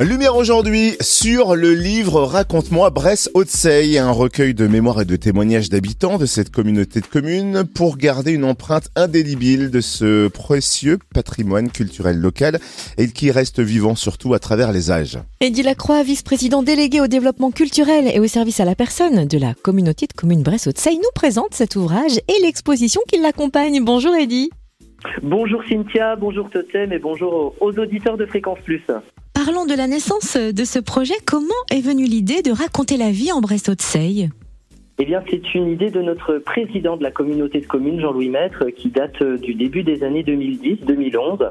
Lumière aujourd'hui sur le livre Raconte-moi Bresse Haute-Seille, un recueil de mémoires et de témoignages d'habitants de cette communauté de communes pour garder une empreinte indélébile de ce précieux patrimoine culturel local et qui reste vivant surtout à travers les âges. Eddie Lacroix, vice-président délégué au développement culturel et au service à la personne de la communauté de communes Bresse Haute-Seille, nous présente cet ouvrage et l'exposition qui l'accompagne. Bonjour Eddie. Bonjour Cynthia, bonjour Totem et bonjour aux auditeurs de Fréquence Plus. Parlons de la naissance de ce projet. Comment est venue l'idée de raconter la vie en Bresse-Haute-Seille eh bien, c'est une idée de notre président de la communauté de communes, Jean-Louis Maître, qui date euh, du début des années 2010-2011,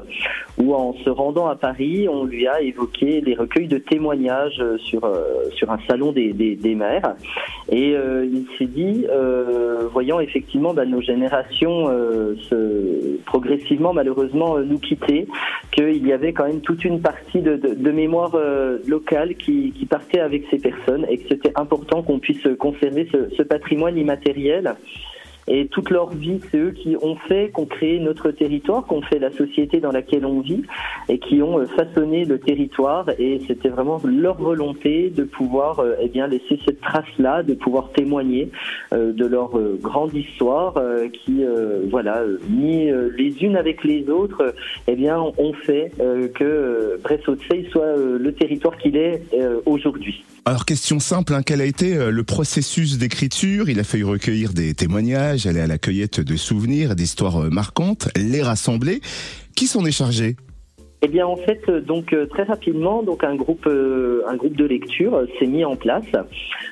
où en se rendant à Paris, on lui a évoqué les recueils de témoignages euh, sur euh, sur un salon des, des, maires. Et il s'est dit, voyant effectivement bah, nos générations progressivement, malheureusement, nous quitter, qu'il y avait quand même toute une partie de, de, mémoire locale qui partait avec ces personnes et que c'était important qu'on puisse conserver ce, ce patrimoine immatériel. Et toute leur vie, c'est eux qui ont fait, qui ont créé notre territoire, qui ont fait la société dans laquelle on vit et qui ont euh, façonné le territoire. Et c'était vraiment leur volonté de pouvoir euh, eh bien, laisser cette trace-là, de pouvoir témoigner euh, de leur grande histoire qui, voilà, mis les unes avec les autres, eh bien, ont fait que Bresse-Haute-Seille soit le territoire qu'il est aujourd'hui. Alors question simple, hein, quel a été le processus d'écriture? Il a fallu recueillir des témoignages aller à la cueillette de souvenirs, d'histoires euh, marquantes, les rassembler. Qui s'en est chargé? Eh bien, en fait, euh, donc euh, très rapidement, donc un groupe, euh, un groupe de lecture s'est mis en place,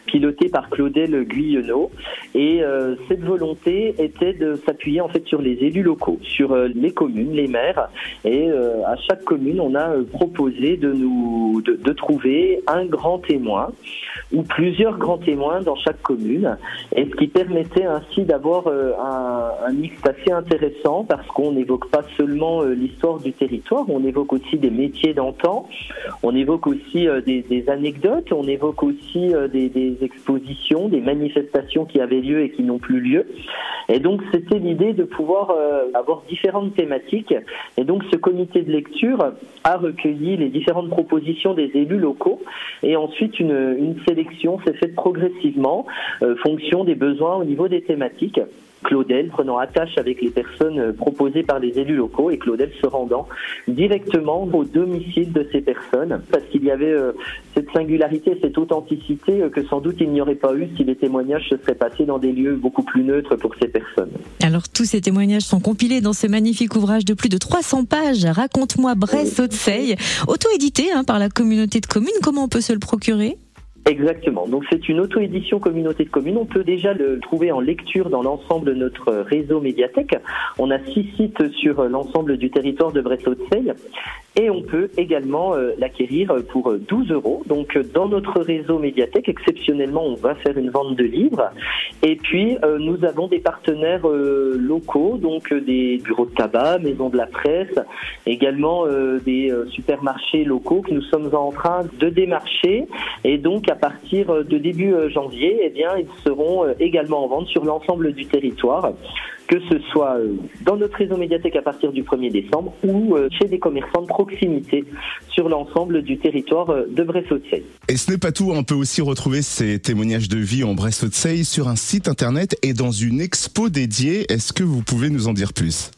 piloté par Claudel Guyonneau, et cette volonté était de s'appuyer en fait sur les élus locaux, sur les communes, les maires, et à chaque commune, on a proposé de nous de, trouver un grand témoin ou plusieurs grands témoins dans chaque commune, et ce qui permettait ainsi d'avoir un, un mix assez intéressant parce qu'on n'évoque pas seulement l'histoire du territoire, on évoque évoque aussi des métiers d'antan, on évoque aussi euh, des, anecdotes, on évoque aussi euh, des, expositions, des manifestations qui avaient lieu et qui n'ont plus lieu. Et donc c'était l'idée de pouvoir euh, avoir différentes thématiques. Et donc ce comité de lecture a recueilli les différentes propositions des élus locaux et ensuite une, une sélection s'est faite progressivement, fonction des besoins au niveau des thématiques. Claudel prenant attache avec les personnes proposées par les élus locaux et Claudel se rendant directement au domicile de ces personnes parce qu'il y avait euh, cette singularité, cette authenticité euh, que sans doute il n'y aurait pas eu si les témoignages se seraient passés dans des lieux beaucoup plus neutres pour ces personnes. Alors tous ces témoignages sont compilés dans ce magnifique ouvrage de plus de 300 pages, Raconte-moi Bresse-Haute-Seille, auto-édité hein, par la communauté de communes. Comment on peut se le procurer? Exactement. Donc c'est une auto-édition communauté de communes. On peut déjà le trouver en lecture dans l'ensemble de notre réseau médiathèque. On a six sites sur l'ensemble du territoire de Brest-Haute-Seille et on peut également euh, l'acquérir pour 12 euros. Donc dans notre réseau médiathèque, exceptionnellement, on va faire une vente de livres. Et puis euh, nous avons des partenaires euh, locaux, donc des bureaux de tabac, maisons de la presse, également des supermarchés locaux que nous sommes en train de démarcher et donc à partir de début euh, janvier, eh bien, ils seront euh, également en vente sur l'ensemble du territoire, que ce soit euh, dans notre réseau médiathèque à partir du 1er décembre ou chez des commerçants de proximité sur l'ensemble du territoire de Bresse-Haute-Seille. Et ce n'est pas tout, on peut aussi retrouver ces témoignages de vie en Bresse-Haute-Seille sur un site internet et dans une expo dédiée. Est-ce que vous pouvez nous en dire plus?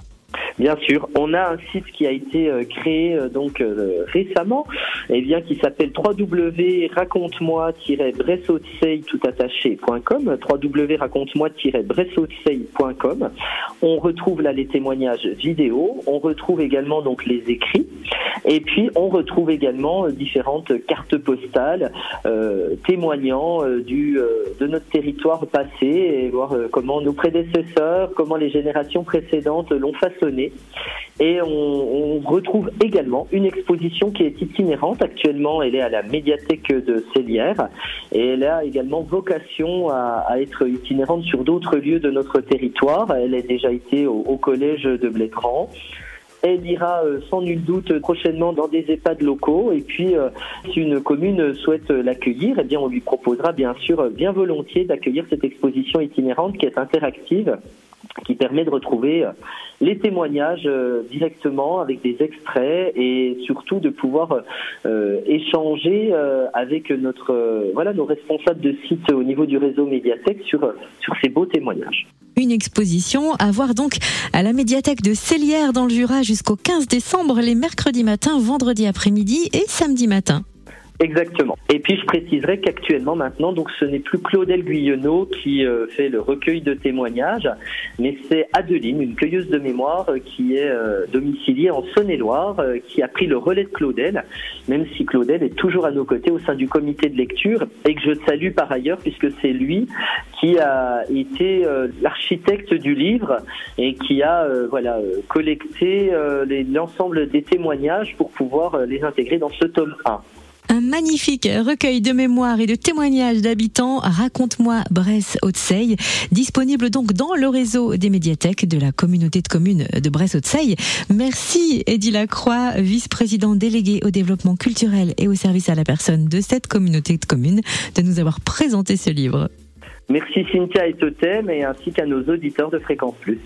Bien sûr, on a un site qui a été euh, créé euh, donc euh, récemment, et eh bien qui s'appelle www.raconte-moi-bressaudeseille tout attaché.com, www.raconte-moi-bressaudeseille.com. On retrouve là les témoignages vidéo, on retrouve également donc les écrits, et puis on retrouve également différentes cartes postales témoignant du de notre territoire passé et voir comment nos prédécesseurs, comment les générations précédentes l'ont façonné et on, retrouve également une exposition qui est itinérante. Actuellement, elle est à la médiathèque de Célière et elle a également vocation à, être itinérante sur d'autres lieux de notre territoire. Elle a déjà été au, collège de Blétran. Elle ira euh, sans nul doute prochainement dans des EHPAD locaux. Et puis, euh, si une commune souhaite l'accueillir, eh bien, on lui proposera bien sûr bien volontiers d'accueillir cette exposition itinérante qui est interactive qui permet de retrouver les témoignages directement avec des extraits et surtout de pouvoir échanger avec notre voilà nos responsables de site au niveau du réseau médiathèque sur sur ces beaux témoignages. Une exposition à voir donc à la médiathèque de Célière dans le Jura jusqu'au 15 décembre, les mercredis matin, vendredi après-midi et samedi matin. Exactement. Et puis je préciserai qu'actuellement maintenant, donc ce n'est plus Claudel Guyonneau qui euh, fait le recueil de témoignages, mais c'est Adeline, une cueilleuse de mémoire euh, qui est euh, domiciliée en Saône-et-Loire, qui a pris le relais de Claudel, même si Claudel est toujours à nos côtés au sein du comité de lecture et que je salue par ailleurs puisque c'est lui qui a été l'architecte du livre et qui a voilà collecté l'ensemble des témoignages pour pouvoir les intégrer dans ce tome 1. Un magnifique recueil de mémoires et de témoignages d'habitants. Raconte-moi Bresse-Haute-Seille, disponible donc dans le réseau des médiathèques de la communauté de communes de Bresse-Haute-Seille. Merci Eddie Lacroix, vice-président délégué au développement culturel et au service à la personne de cette communauté de communes, de nous avoir présenté ce livre. Merci Cynthia et Totem et ainsi qu'à nos auditeurs de Fréquence Plus.